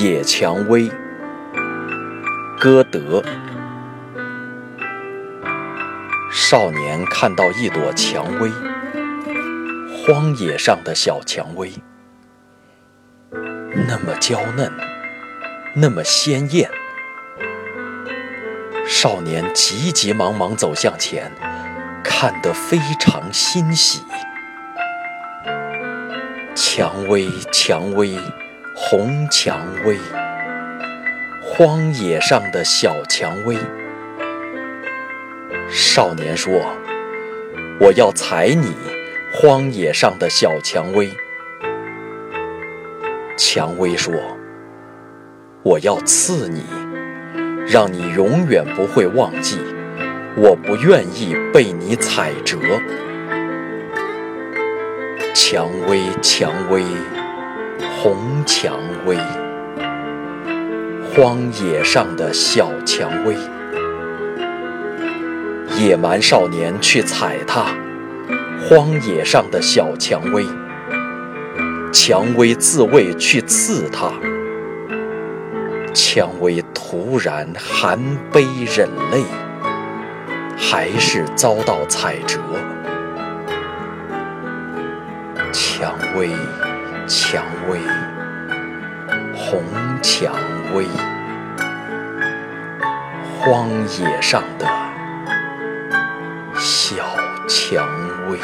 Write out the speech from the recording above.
野蔷薇，歌德。少年看到一朵蔷薇，荒野上的小蔷薇，那么娇嫩，那么鲜艳。少年急急忙忙走向前，看得非常欣喜。蔷薇，蔷薇，红蔷薇，荒野上的小蔷薇。少年说：“我要采你，荒野上的小蔷薇。”蔷薇说：“我要刺你，让你永远不会忘记，我不愿意被你采折。”蔷薇，蔷薇，红蔷薇，荒野上的小蔷薇。野蛮少年去踩它，荒野上的小蔷薇。蔷薇自卫去刺它，蔷薇突然含悲忍泪，还是遭到采折。蔷薇，蔷薇，红蔷薇，荒野上的小蔷薇。